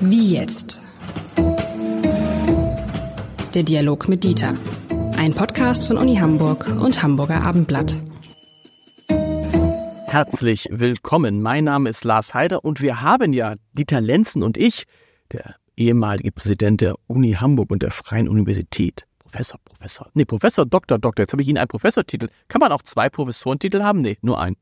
Wie jetzt? Der Dialog mit Dieter. Ein Podcast von Uni Hamburg und Hamburger Abendblatt. Herzlich willkommen. Mein Name ist Lars Heider und wir haben ja Dieter Lenzen und ich, der ehemalige Präsident der Uni Hamburg und der Freien Universität. Professor, Professor. Nee, Professor, Doktor, Doktor. Jetzt habe ich Ihnen einen Professortitel. Kann man auch zwei Professorentitel haben? Nee, nur einen.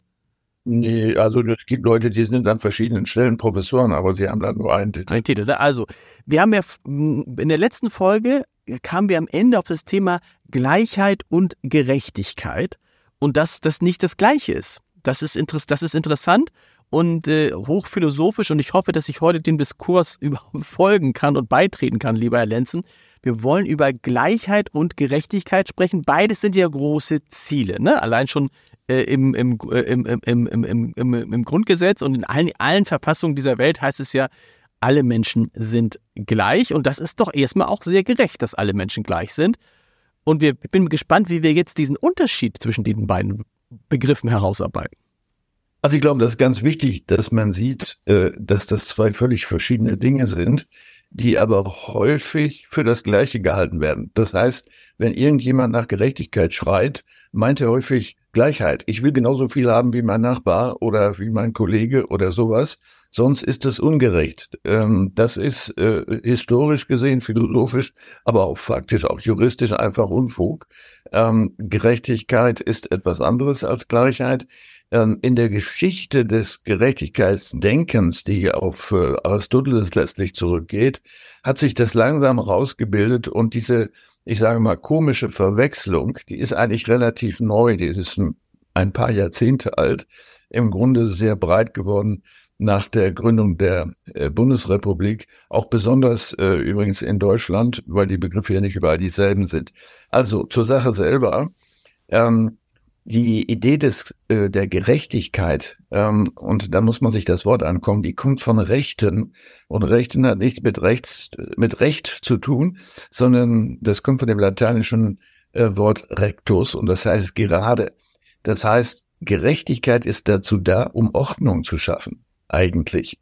Nee, also es gibt Leute, die sind an verschiedenen Stellen Professoren, aber sie haben dann nur einen Titel. Ein Titel. Ne? Also, wir haben ja in der letzten Folge kamen wir am Ende auf das Thema Gleichheit und Gerechtigkeit und dass das nicht das Gleiche ist. Das ist, interess das ist interessant und äh, hochphilosophisch und ich hoffe, dass ich heute den Diskurs folgen kann und beitreten kann, lieber Herr Lenzen. Wir wollen über Gleichheit und Gerechtigkeit sprechen. Beides sind ja große Ziele. Ne? Allein schon im, im, im, im, im, im, im Grundgesetz und in allen, allen Verfassungen dieser Welt heißt es ja, alle Menschen sind gleich. Und das ist doch erstmal auch sehr gerecht, dass alle Menschen gleich sind. Und wir, ich bin gespannt, wie wir jetzt diesen Unterschied zwischen den beiden Begriffen herausarbeiten. Also ich glaube, das ist ganz wichtig, dass man sieht, äh, dass das zwei völlig verschiedene Dinge sind, die aber häufig für das Gleiche gehalten werden. Das heißt, wenn irgendjemand nach Gerechtigkeit schreit, meint er häufig Gleichheit. Ich will genauso viel haben wie mein Nachbar oder wie mein Kollege oder sowas. Sonst ist es ungerecht. Ähm, das ist äh, historisch gesehen, philosophisch, aber auch faktisch, auch juristisch einfach Unfug. Ähm, Gerechtigkeit ist etwas anderes als Gleichheit. Ähm, in der Geschichte des Gerechtigkeitsdenkens, die auf äh, Aristoteles letztlich zurückgeht, hat sich das langsam rausgebildet und diese ich sage mal, komische Verwechslung, die ist eigentlich relativ neu, die ist ein paar Jahrzehnte alt, im Grunde sehr breit geworden nach der Gründung der äh, Bundesrepublik, auch besonders äh, übrigens in Deutschland, weil die Begriffe ja nicht überall dieselben sind. Also zur Sache selber. Ähm, die Idee des, äh, der Gerechtigkeit, ähm, und da muss man sich das Wort ankommen, die kommt von Rechten. Und Rechten hat nichts mit Rechts, mit Recht zu tun, sondern das kommt von dem lateinischen äh, Wort rectus und das heißt gerade. Das heißt, Gerechtigkeit ist dazu da, um Ordnung zu schaffen, eigentlich.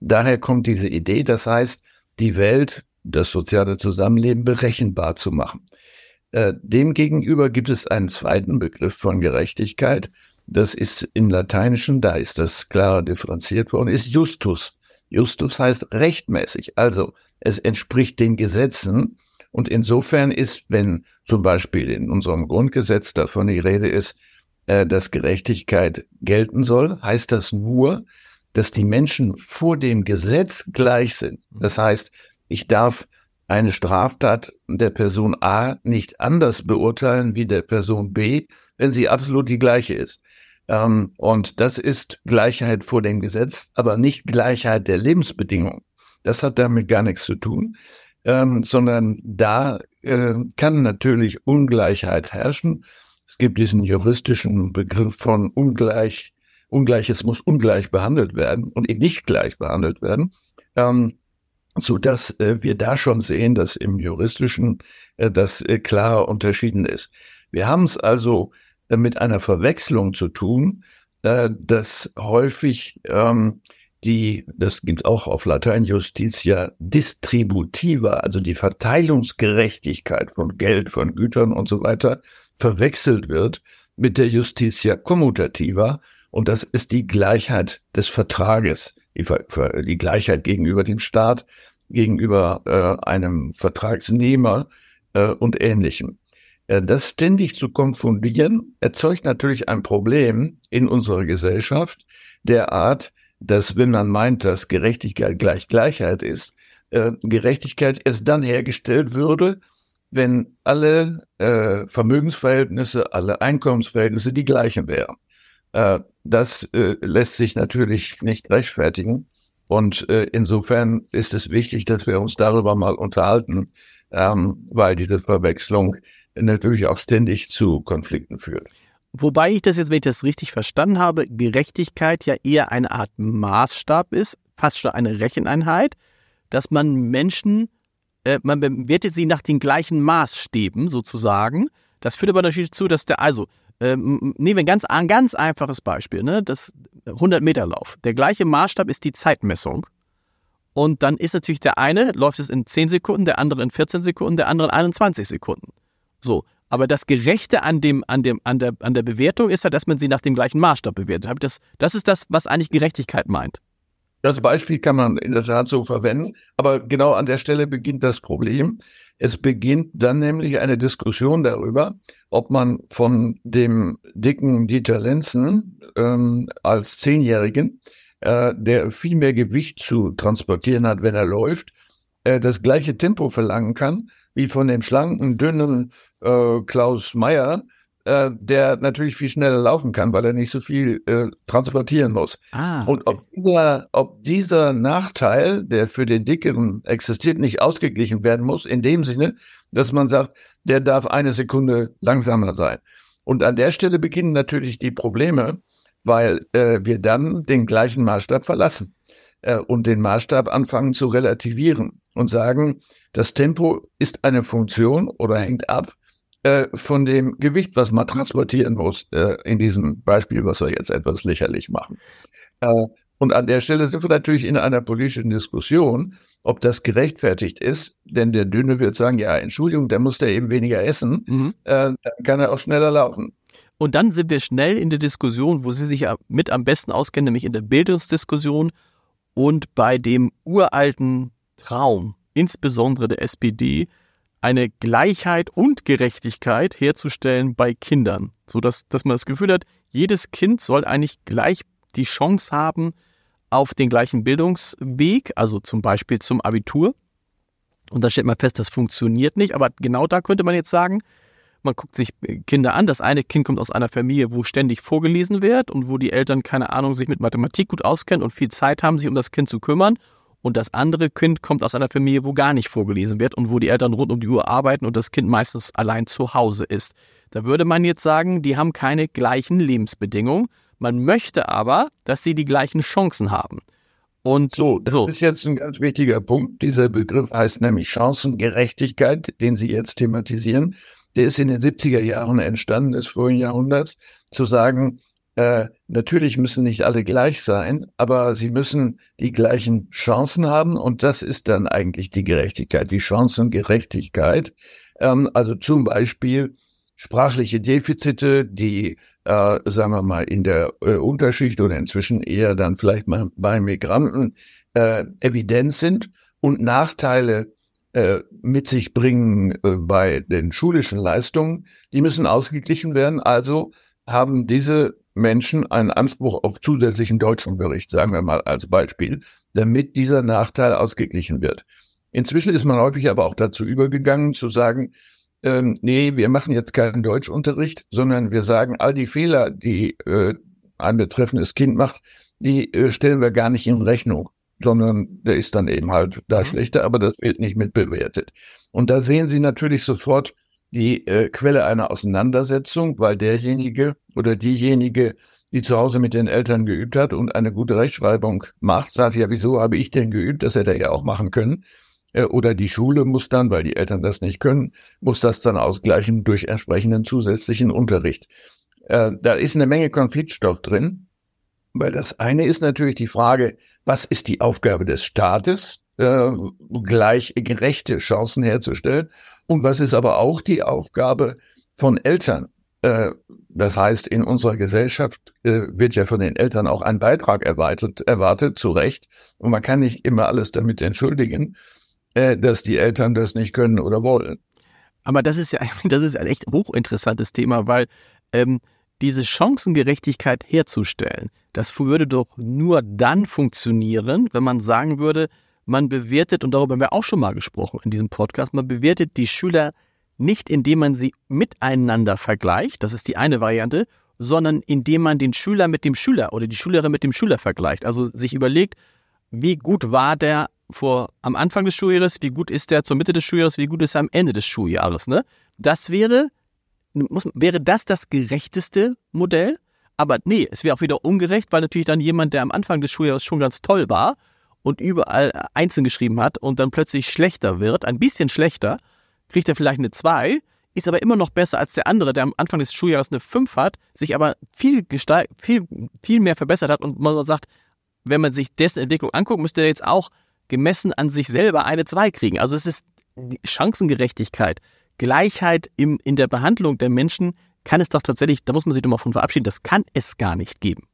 Daher kommt diese Idee, das heißt, die Welt, das soziale Zusammenleben berechenbar zu machen. Äh, demgegenüber gibt es einen zweiten Begriff von Gerechtigkeit. Das ist im Lateinischen, da ist das klarer differenziert worden, ist Justus. Justus heißt rechtmäßig. Also es entspricht den Gesetzen. Und insofern ist, wenn zum Beispiel in unserem Grundgesetz davon die Rede ist, äh, dass Gerechtigkeit gelten soll, heißt das nur, dass die Menschen vor dem Gesetz gleich sind. Das heißt, ich darf eine Straftat der Person A nicht anders beurteilen wie der Person B, wenn sie absolut die gleiche ist. Ähm, und das ist Gleichheit vor dem Gesetz, aber nicht Gleichheit der Lebensbedingungen. Das hat damit gar nichts zu tun, ähm, sondern da äh, kann natürlich Ungleichheit herrschen. Es gibt diesen juristischen Begriff von ungleich, Ungleiches muss ungleich behandelt werden und eben nicht gleich behandelt werden. Ähm, so dass äh, wir da schon sehen, dass im juristischen äh, das äh, klar unterschieden ist. Wir haben es also äh, mit einer Verwechslung zu tun, äh, dass häufig ähm, die, das gibt auch auf Latein Justitia distributiva, also die Verteilungsgerechtigkeit von Geld, von Gütern und so weiter, verwechselt wird mit der Justitia commutativa. Und das ist die Gleichheit des Vertrages, die, die Gleichheit gegenüber dem Staat, gegenüber äh, einem Vertragsnehmer äh, und ähnlichem. Äh, das ständig zu konfundieren, erzeugt natürlich ein Problem in unserer Gesellschaft der Art, dass wenn man meint, dass Gerechtigkeit gleich Gleichheit ist, äh, Gerechtigkeit erst dann hergestellt würde, wenn alle äh, Vermögensverhältnisse, alle Einkommensverhältnisse die gleichen wären. Äh, das äh, lässt sich natürlich nicht rechtfertigen. Und äh, insofern ist es wichtig, dass wir uns darüber mal unterhalten, ähm, weil diese Verwechslung natürlich auch ständig zu Konflikten führt. Wobei ich das jetzt, wenn ich das richtig verstanden habe, Gerechtigkeit ja eher eine Art Maßstab ist, fast schon eine Recheneinheit, dass man Menschen, äh, man bewertet sie nach den gleichen Maßstäben sozusagen. Das führt aber natürlich zu, dass der, also ähm, nehmen wir ein ganz, ein ganz einfaches Beispiel, ne? das 100 Meter Lauf. Der gleiche Maßstab ist die Zeitmessung. Und dann ist natürlich der eine, läuft es in 10 Sekunden, der andere in 14 Sekunden, der andere in 21 Sekunden. So. Aber das Gerechte an, dem, an, dem, an, der, an der Bewertung ist ja, dass man sie nach dem gleichen Maßstab bewertet. Das, das ist das, was eigentlich Gerechtigkeit meint. Das Beispiel kann man in der Tat so verwenden, aber genau an der Stelle beginnt das Problem. Es beginnt dann nämlich eine Diskussion darüber, ob man von dem dicken Dieter Lenzen ähm, als Zehnjährigen, äh, der viel mehr Gewicht zu transportieren hat, wenn er läuft, äh, das gleiche Tempo verlangen kann, wie von dem schlanken, dünnen äh, Klaus Meyer, äh, der natürlich viel schneller laufen kann, weil er nicht so viel äh, transportieren muss. Ah, okay. Und ob dieser, ob dieser Nachteil, der für den Dickeren existiert, nicht ausgeglichen werden muss, in dem Sinne, dass man sagt, der darf eine Sekunde langsamer sein. Und an der Stelle beginnen natürlich die Probleme, weil äh, wir dann den gleichen Maßstab verlassen äh, und den Maßstab anfangen zu relativieren und sagen, das Tempo ist eine Funktion oder hängt ab äh, von dem Gewicht, was man transportieren muss, äh, in diesem Beispiel, was wir jetzt etwas lächerlich machen. Äh, und an der Stelle sind wir natürlich in einer politischen Diskussion, ob das gerechtfertigt ist, denn der Dünne wird sagen, ja, Entschuldigung, der muss da eben weniger essen, mhm. äh, dann kann er auch schneller laufen. Und dann sind wir schnell in der Diskussion, wo Sie sich mit am besten auskennen, nämlich in der Bildungsdiskussion und bei dem uralten Traum, insbesondere der SPD, eine Gleichheit und Gerechtigkeit herzustellen bei Kindern, so dass, dass man das Gefühl hat, jedes Kind soll eigentlich gleich die Chance haben auf den gleichen Bildungsweg, also zum Beispiel zum Abitur. Und da stellt man fest, das funktioniert nicht. Aber genau da könnte man jetzt sagen, man guckt sich Kinder an. Das eine Kind kommt aus einer Familie, wo ständig vorgelesen wird und wo die Eltern, keine Ahnung, sich mit Mathematik gut auskennen und viel Zeit haben, sich um das Kind zu kümmern. Und das andere Kind kommt aus einer Familie, wo gar nicht vorgelesen wird und wo die Eltern rund um die Uhr arbeiten und das Kind meistens allein zu Hause ist. Da würde man jetzt sagen, die haben keine gleichen Lebensbedingungen. Man möchte aber, dass sie die gleichen Chancen haben. Und so, das so. ist jetzt ein ganz wichtiger Punkt. Dieser Begriff heißt nämlich Chancengerechtigkeit, den Sie jetzt thematisieren. Der ist in den 70er Jahren entstanden, des vorigen Jahrhunderts, zu sagen, äh, natürlich müssen nicht alle gleich sein, aber sie müssen die gleichen Chancen haben und das ist dann eigentlich die Gerechtigkeit, die Chancengerechtigkeit. Ähm, also zum Beispiel sprachliche Defizite, die, äh, sagen wir mal, in der äh, Unterschicht oder inzwischen eher dann vielleicht mal bei Migranten äh, evident sind und Nachteile äh, mit sich bringen äh, bei den schulischen Leistungen, die müssen ausgeglichen werden. Also haben diese Menschen einen Anspruch auf zusätzlichen Deutschunterricht, sagen wir mal als Beispiel, damit dieser Nachteil ausgeglichen wird. Inzwischen ist man häufig aber auch dazu übergegangen zu sagen, ähm, nee, wir machen jetzt keinen Deutschunterricht, sondern wir sagen, all die Fehler, die äh, ein betreffendes Kind macht, die äh, stellen wir gar nicht in Rechnung, sondern der ist dann eben halt da mhm. schlechter, aber das wird nicht mitbewertet. Und da sehen Sie natürlich sofort, die äh, Quelle einer Auseinandersetzung, weil derjenige oder diejenige, die zu Hause mit den Eltern geübt hat und eine gute Rechtschreibung macht, sagt ja, wieso habe ich denn geübt? Das hätte er ja auch machen können. Äh, oder die Schule muss dann, weil die Eltern das nicht können, muss das dann ausgleichen durch entsprechenden zusätzlichen Unterricht. Äh, da ist eine Menge Konfliktstoff drin, weil das eine ist natürlich die Frage, was ist die Aufgabe des Staates? Äh, gleich gerechte Chancen herzustellen. Und was ist aber auch die Aufgabe von Eltern? Äh, das heißt, in unserer Gesellschaft äh, wird ja von den Eltern auch ein Beitrag erwartet, erwartet, zu Recht. Und man kann nicht immer alles damit entschuldigen, äh, dass die Eltern das nicht können oder wollen. Aber das ist ja, das ist ein echt hochinteressantes Thema, weil ähm, diese Chancengerechtigkeit herzustellen, das würde doch nur dann funktionieren, wenn man sagen würde, man bewertet, und darüber haben wir auch schon mal gesprochen in diesem Podcast, man bewertet die Schüler nicht, indem man sie miteinander vergleicht, das ist die eine Variante, sondern indem man den Schüler mit dem Schüler oder die Schülerin mit dem Schüler vergleicht. Also sich überlegt, wie gut war der vor am Anfang des Schuljahres, wie gut ist der zur Mitte des Schuljahres, wie gut ist er am Ende des Schuljahres. Ne? Das wäre, muss, wäre das das gerechteste Modell? Aber nee, es wäre auch wieder ungerecht, weil natürlich dann jemand, der am Anfang des Schuljahres schon ganz toll war und überall einzeln geschrieben hat und dann plötzlich schlechter wird, ein bisschen schlechter, kriegt er vielleicht eine 2, ist aber immer noch besser als der andere, der am Anfang des Schuljahres eine 5 hat, sich aber viel, viel, viel mehr verbessert hat und man sagt, wenn man sich dessen Entwicklung anguckt, müsste er jetzt auch gemessen an sich selber eine 2 kriegen. Also es ist Chancengerechtigkeit, Gleichheit im, in der Behandlung der Menschen kann es doch tatsächlich, da muss man sich doch mal von verabschieden, das kann es gar nicht geben.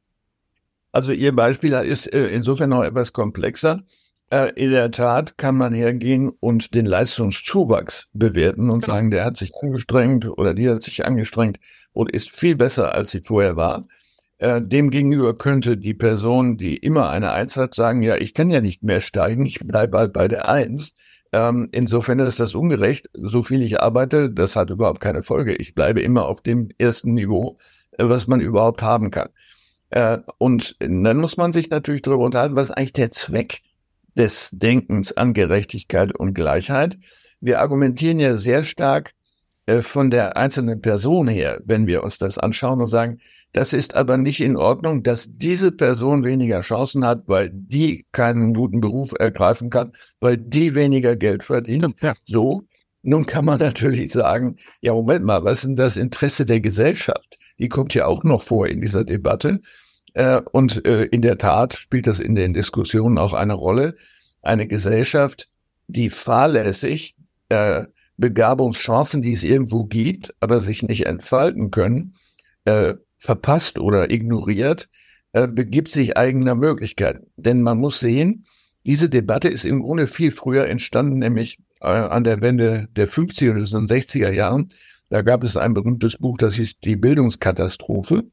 Also Ihr Beispiel ist äh, insofern noch etwas komplexer. Äh, in der Tat kann man hergehen und den Leistungszuwachs bewerten und genau. sagen, der hat sich angestrengt oder die hat sich angestrengt und ist viel besser, als sie vorher war. Äh, Demgegenüber könnte die Person, die immer eine Eins hat, sagen, ja, ich kann ja nicht mehr steigen, ich bleibe halt bei der Eins. Ähm, insofern ist das ungerecht. So viel ich arbeite, das hat überhaupt keine Folge. Ich bleibe immer auf dem ersten Niveau, was man überhaupt haben kann. Äh, und dann muss man sich natürlich darüber unterhalten, was ist eigentlich der Zweck des Denkens an Gerechtigkeit und Gleichheit. Wir argumentieren ja sehr stark äh, von der einzelnen Person her, wenn wir uns das anschauen und sagen, das ist aber nicht in Ordnung, dass diese Person weniger Chancen hat, weil die keinen guten Beruf ergreifen kann, weil die weniger Geld verdient. Ja. So. Nun kann man natürlich sagen, ja, Moment mal, was ist denn das Interesse der Gesellschaft? Die kommt ja auch noch vor in dieser Debatte. Äh, und äh, in der Tat spielt das in den Diskussionen auch eine Rolle. Eine Gesellschaft, die fahrlässig äh, Begabungschancen, die es irgendwo gibt, aber sich nicht entfalten können, verpasst oder ignoriert, äh, begibt sich eigener Möglichkeiten. Denn man muss sehen, diese Debatte ist im Grunde viel früher entstanden, nämlich äh, an der Wende der 50er oder 60er Jahren. Da gab es ein berühmtes Buch, das hieß Die Bildungskatastrophe.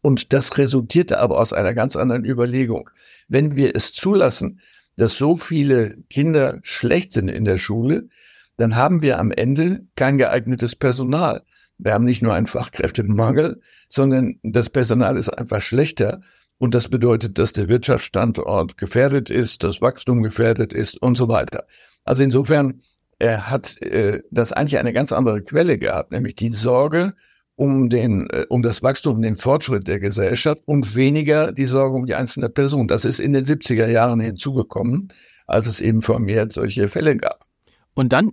Und das resultierte aber aus einer ganz anderen Überlegung. Wenn wir es zulassen, dass so viele Kinder schlecht sind in der Schule, dann haben wir am Ende kein geeignetes Personal. Wir haben nicht nur einen Fachkräftemangel, sondern das Personal ist einfach schlechter. Und das bedeutet, dass der Wirtschaftsstandort gefährdet ist, das Wachstum gefährdet ist und so weiter. Also insofern er hat äh, das eigentlich eine ganz andere Quelle gehabt, nämlich die Sorge um den, äh, um das Wachstum und den Fortschritt der Gesellschaft und weniger die Sorge um die einzelne Person. Das ist in den 70er Jahren hinzugekommen, als es eben vermehrt solche Fälle gab. Und dann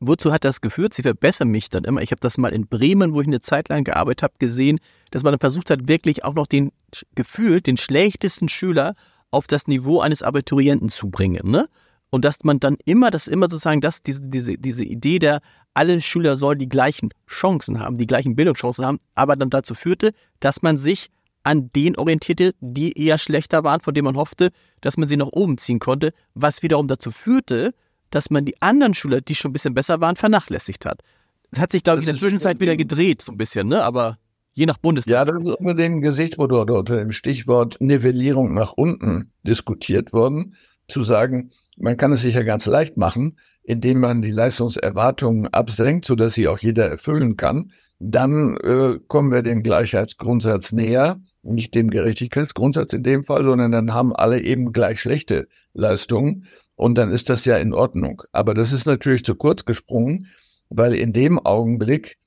wozu hat das geführt? Sie verbessern mich dann immer. Ich habe das mal in Bremen, wo ich eine Zeit lang gearbeitet habe, gesehen, dass man dann versucht hat, wirklich auch noch den gefühlt den schlechtesten Schüler auf das Niveau eines Abiturienten zu bringen. Ne? Und dass man dann immer, das immer sozusagen, dass diese, diese, diese Idee der, alle Schüler sollen die gleichen Chancen haben, die gleichen Bildungschancen haben, aber dann dazu führte, dass man sich an den orientierte, die eher schlechter waren, von denen man hoffte, dass man sie nach oben ziehen konnte, was wiederum dazu führte, dass man die anderen Schüler, die schon ein bisschen besser waren, vernachlässigt hat. Das hat sich, glaube ich, in der Zwischenzeit wieder gedreht, so ein bisschen, ne? Aber je nach Bundesland. Ja, das ist unter dem Gesichtspunkt oder unter dem Stichwort Nivellierung nach unten diskutiert worden, zu sagen, man kann es sich ja ganz leicht machen, indem man die Leistungserwartungen absenkt, sodass sie auch jeder erfüllen kann. Dann äh, kommen wir dem Gleichheitsgrundsatz näher, nicht dem Gerechtigkeitsgrundsatz in dem Fall, sondern dann haben alle eben gleich schlechte Leistungen. Und dann ist das ja in Ordnung. Aber das ist natürlich zu kurz gesprungen, weil in dem Augenblick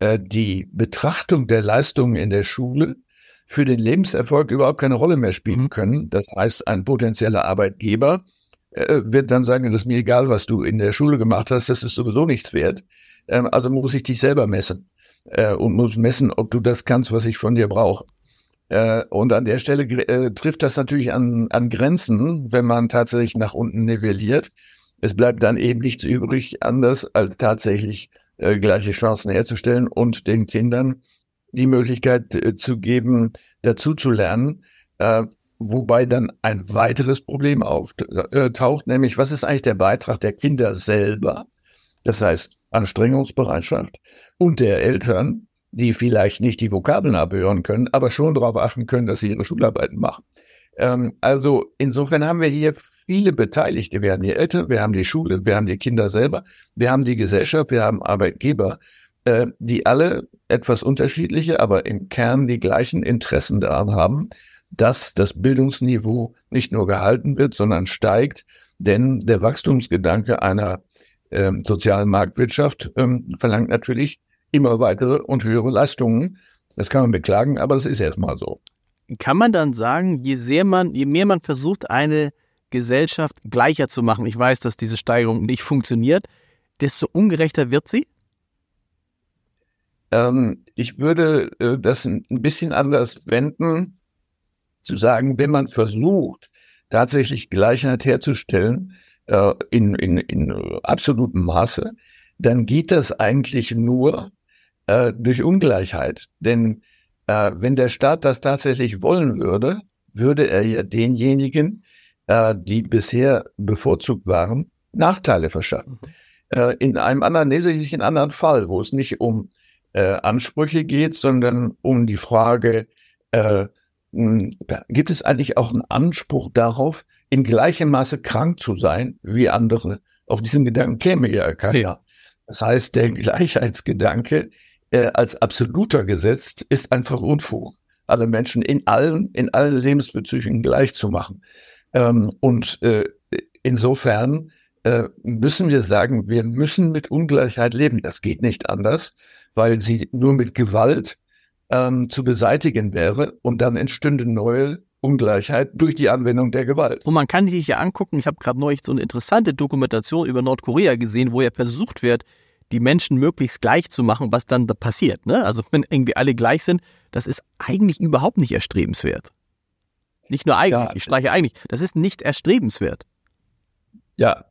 äh, die Betrachtung der Leistungen in der Schule für den Lebenserfolg überhaupt keine Rolle mehr spielen mhm. können. Das heißt, ein potenzieller Arbeitgeber äh, wird dann sagen, das ist mir egal, was du in der Schule gemacht hast, das ist sowieso nichts wert. Ähm, also muss ich dich selber messen äh, und muss messen, ob du das kannst, was ich von dir brauche. Äh, und an der Stelle äh, trifft das natürlich an, an Grenzen, wenn man tatsächlich nach unten nivelliert. Es bleibt dann eben nichts übrig, anders als tatsächlich äh, gleiche Chancen herzustellen und den Kindern die Möglichkeit zu geben, dazu zu lernen. Äh, wobei dann ein weiteres Problem auftaucht, nämlich was ist eigentlich der Beitrag der Kinder selber? Das heißt Anstrengungsbereitschaft und der Eltern die vielleicht nicht die Vokabeln abhören können, aber schon darauf achten können, dass sie ihre Schularbeiten machen. Ähm, also insofern haben wir hier viele Beteiligte. Wir haben die Eltern, wir haben die Schule, wir haben die Kinder selber, wir haben die Gesellschaft, wir haben Arbeitgeber, äh, die alle etwas unterschiedliche, aber im Kern die gleichen Interessen daran haben, dass das Bildungsniveau nicht nur gehalten wird, sondern steigt, denn der Wachstumsgedanke einer äh, sozialen Marktwirtschaft ähm, verlangt natürlich immer weitere und höhere Leistungen. Das kann man beklagen, aber das ist erstmal so. Kann man dann sagen, je sehr man, je mehr man versucht, eine Gesellschaft gleicher zu machen, ich weiß, dass diese Steigerung nicht funktioniert, desto ungerechter wird sie? Ähm, ich würde äh, das ein bisschen anders wenden, zu sagen, wenn man versucht, tatsächlich Gleichheit herzustellen, äh, in, in, in absolutem Maße, dann geht das eigentlich nur äh, durch Ungleichheit. Denn äh, wenn der Staat das tatsächlich wollen würde, würde er ja denjenigen, äh, die bisher bevorzugt waren, Nachteile verschaffen. Mhm. Äh, in einem anderen, nehmen Sie sich einen anderen Fall, wo es nicht um äh, Ansprüche geht, sondern um die Frage, äh, gibt es eigentlich auch einen Anspruch darauf, in gleichem Maße krank zu sein wie andere? Auf diesen Gedanken käme ja keiner. Ja. Das heißt, der Gleichheitsgedanke äh, als absoluter Gesetz ist einfach Unfug. Alle Menschen in allen, in allen Lebensbezügen gleich zu machen. Ähm, und äh, insofern äh, müssen wir sagen, wir müssen mit Ungleichheit leben. Das geht nicht anders, weil sie nur mit Gewalt ähm, zu beseitigen wäre und dann entstünde neue Ungleichheit durch die Anwendung der Gewalt. Und man kann sich ja angucken, ich habe gerade neulich so eine interessante Dokumentation über Nordkorea gesehen, wo ja versucht wird, die Menschen möglichst gleich zu machen, was dann da passiert. Ne? Also wenn irgendwie alle gleich sind, das ist eigentlich überhaupt nicht erstrebenswert. Nicht nur eigentlich, ja. ich streiche eigentlich, das ist nicht erstrebenswert. Ja,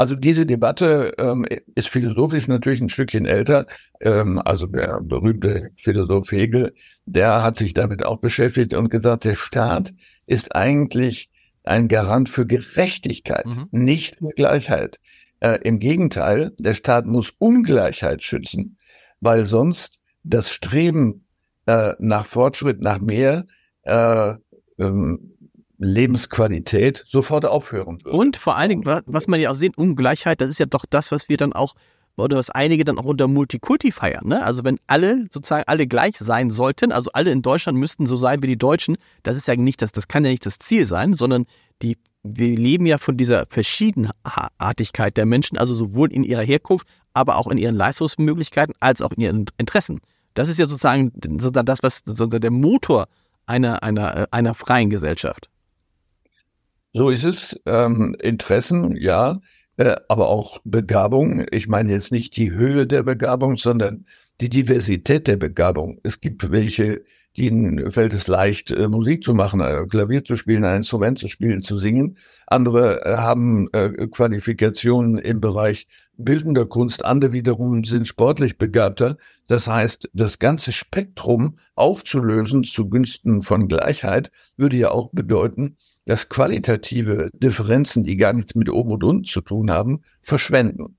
also diese Debatte ähm, ist philosophisch natürlich ein Stückchen älter. Ähm, also der berühmte Philosoph Hegel, der hat sich damit auch beschäftigt und gesagt, der Staat ist eigentlich ein Garant für Gerechtigkeit, mhm. nicht für Gleichheit. Äh, Im Gegenteil, der Staat muss Ungleichheit schützen, weil sonst das Streben äh, nach Fortschritt, nach mehr äh, ähm, Lebensqualität sofort aufhören würde. Und vor allen Dingen, was man ja auch sehen, Ungleichheit, das ist ja doch das, was wir dann auch, oder was einige dann auch unter Multikulti feiern. Ne? Also wenn alle, sozusagen alle gleich sein sollten, also alle in Deutschland müssten so sein wie die Deutschen, das ist ja nicht das, das kann ja nicht das Ziel sein, sondern die, wir leben ja von dieser Verschiedenartigkeit der Menschen, also sowohl in ihrer Herkunft, aber auch in ihren Leistungsmöglichkeiten als auch in ihren Interessen. Das ist ja sozusagen, sozusagen das, was sozusagen der Motor einer, einer, einer freien Gesellschaft. So ist es. Ähm, Interessen, ja, äh, aber auch Begabung. Ich meine jetzt nicht die Höhe der Begabung, sondern die Diversität der Begabung. Es gibt welche, denen fällt es leicht, äh, Musik zu machen, äh, Klavier zu spielen, ein Instrument zu spielen, zu singen. Andere äh, haben äh, Qualifikationen im Bereich bildender Kunst, andere wiederum sind sportlich begabter. Das heißt, das ganze Spektrum aufzulösen zugunsten von Gleichheit würde ja auch bedeuten, dass qualitative Differenzen, die gar nichts mit oben und unten zu tun haben, verschwenden.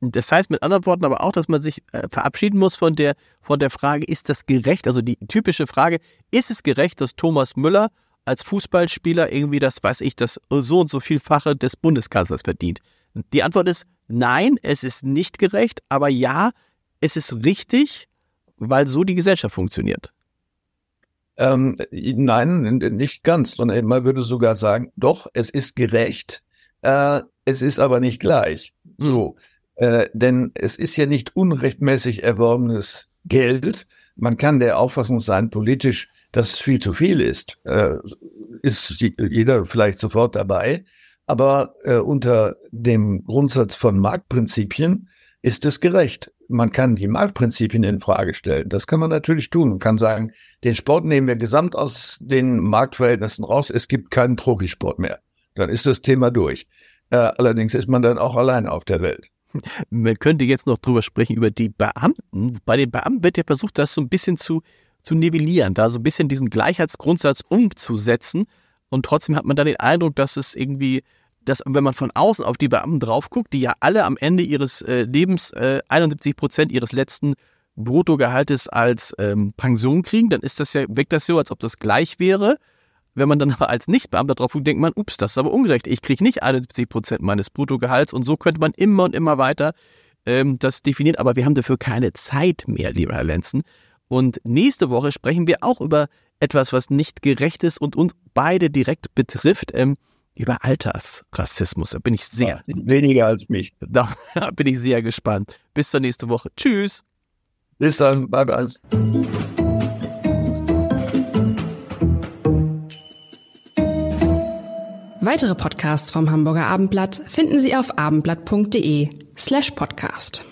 Das heißt mit anderen Worten aber auch, dass man sich äh, verabschieden muss von der, von der Frage, ist das gerecht? Also die typische Frage, ist es gerecht, dass Thomas Müller als Fußballspieler irgendwie das, weiß ich, das so und so vielfache des Bundeskanzlers verdient? Die Antwort ist nein, es ist nicht gerecht, aber ja, es ist richtig, weil so die Gesellschaft funktioniert. Ähm, nein, nicht ganz, sondern man würde sogar sagen, doch, es ist gerecht, äh, es ist aber nicht gleich. So, äh, denn es ist ja nicht unrechtmäßig erworbenes Geld. Man kann der Auffassung sein, politisch, dass es viel zu viel ist, äh, ist jeder vielleicht sofort dabei. Aber äh, unter dem Grundsatz von Marktprinzipien ist es gerecht man kann die Marktprinzipien in Frage stellen. Das kann man natürlich tun. Man kann sagen, den Sport nehmen wir gesamt aus den Marktverhältnissen raus. Es gibt keinen Profisport mehr. Dann ist das Thema durch. Äh, allerdings ist man dann auch alleine auf der Welt. Man könnte jetzt noch drüber sprechen, über die Beamten. Bei den Beamten wird ja versucht, das so ein bisschen zu, zu nivellieren, da so ein bisschen diesen Gleichheitsgrundsatz umzusetzen. Und trotzdem hat man dann den Eindruck, dass es irgendwie dass wenn man von außen auf die Beamten drauf guckt, die ja alle am Ende ihres äh, Lebens äh, 71 Prozent ihres letzten Bruttogehaltes als ähm, Pension kriegen, dann ist das ja, wirkt das so, als ob das gleich wäre. Wenn man dann aber als Nichtbeamter drauf guckt, denkt man, ups, das ist aber ungerecht. Ich kriege nicht 71 Prozent meines Bruttogehalts und so könnte man immer und immer weiter ähm, das definieren. Aber wir haben dafür keine Zeit mehr, lieber Herr Lenzen. Und nächste Woche sprechen wir auch über etwas, was nicht gerecht ist und uns beide direkt betrifft. Ähm, über Altersrassismus. Da bin ich sehr. Weniger als mich. Da bin ich sehr gespannt. Bis zur nächsten Woche. Tschüss. Bis dann. Bye bye. Weitere Podcasts vom Hamburger Abendblatt finden Sie auf abendblatt.de slash podcast.